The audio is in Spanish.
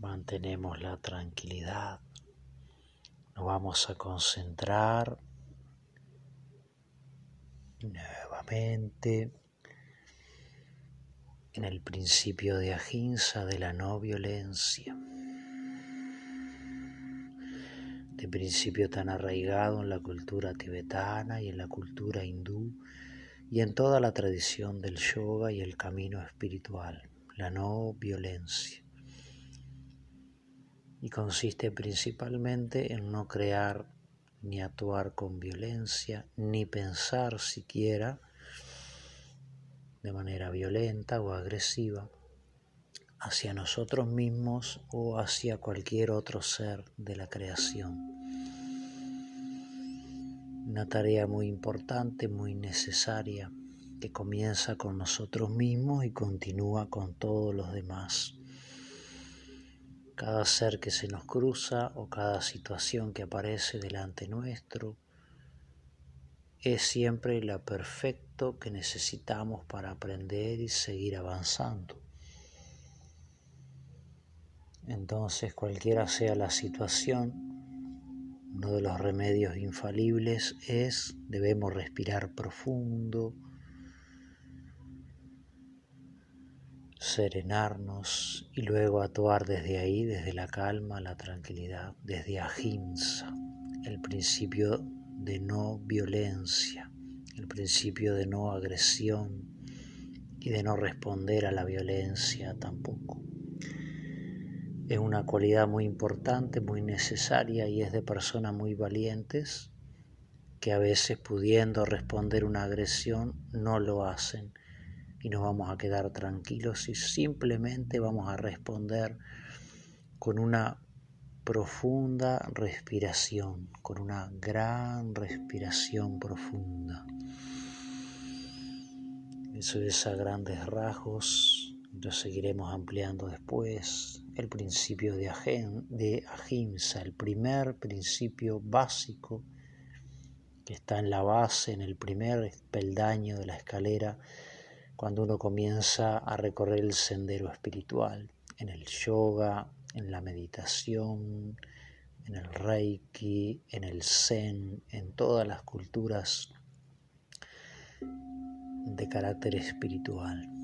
Mantenemos la tranquilidad. Nos vamos a concentrar nuevamente en el principio de Ahimsa de la no violencia, de principio tan arraigado en la cultura tibetana y en la cultura hindú y en toda la tradición del yoga y el camino espiritual, la no violencia y consiste principalmente en no crear ni actuar con violencia, ni pensar siquiera de manera violenta o agresiva hacia nosotros mismos o hacia cualquier otro ser de la creación. Una tarea muy importante, muy necesaria, que comienza con nosotros mismos y continúa con todos los demás. Cada ser que se nos cruza o cada situación que aparece delante nuestro es siempre lo perfecto que necesitamos para aprender y seguir avanzando. Entonces, cualquiera sea la situación, uno de los remedios infalibles es debemos respirar profundo, serenarnos y luego actuar desde ahí, desde la calma, la tranquilidad, desde ahimsa, el principio de no violencia, el principio de no agresión y de no responder a la violencia tampoco. Es una cualidad muy importante, muy necesaria y es de personas muy valientes que a veces pudiendo responder una agresión no lo hacen y nos vamos a quedar tranquilos y simplemente vamos a responder con una profunda respiración, con una gran respiración profunda. Eso es a grandes rasgos, lo seguiremos ampliando después. El principio de, de Ahimsa, el primer principio básico que está en la base, en el primer peldaño de la escalera cuando uno comienza a recorrer el sendero espiritual, en el yoga, en la meditación, en el reiki, en el zen, en todas las culturas de carácter espiritual.